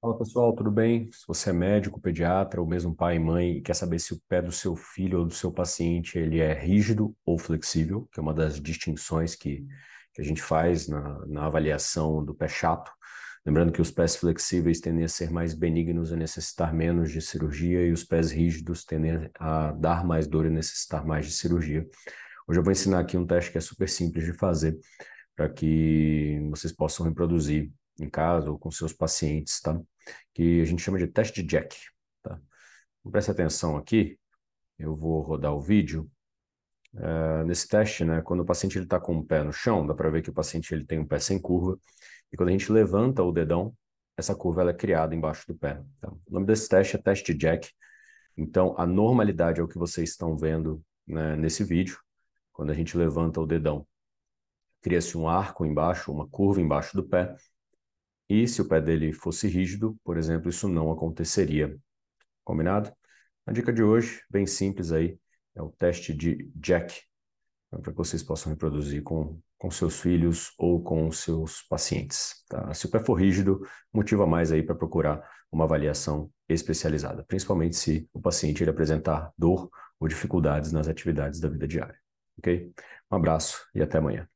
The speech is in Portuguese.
Fala pessoal, tudo bem? Se você é médico, pediatra ou mesmo pai e mãe e quer saber se o pé do seu filho ou do seu paciente ele é rígido ou flexível, que é uma das distinções que, que a gente faz na, na avaliação do pé chato, lembrando que os pés flexíveis tendem a ser mais benignos e necessitar menos de cirurgia e os pés rígidos tendem a dar mais dor e necessitar mais de cirurgia. Hoje eu vou ensinar aqui um teste que é super simples de fazer para que vocês possam reproduzir em casa ou com seus pacientes, tá? Que a gente chama de teste de Jack, tá? Então, preste atenção aqui, eu vou rodar o vídeo. Uh, nesse teste, né, quando o paciente está com o pé no chão, dá para ver que o paciente ele tem um pé sem curva, e quando a gente levanta o dedão, essa curva ela é criada embaixo do pé. Tá? O nome desse teste é teste Jack. Então, a normalidade é o que vocês estão vendo né, nesse vídeo. Quando a gente levanta o dedão, cria-se um arco embaixo, uma curva embaixo do pé, e se o pé dele fosse rígido, por exemplo, isso não aconteceria. Combinado? A dica de hoje, bem simples aí, é o teste de Jack, né, para que vocês possam reproduzir com, com seus filhos ou com seus pacientes. Tá? Se o pé for rígido, motiva mais aí para procurar uma avaliação especializada, principalmente se o paciente ele apresentar dor ou dificuldades nas atividades da vida diária. Ok? Um abraço e até amanhã.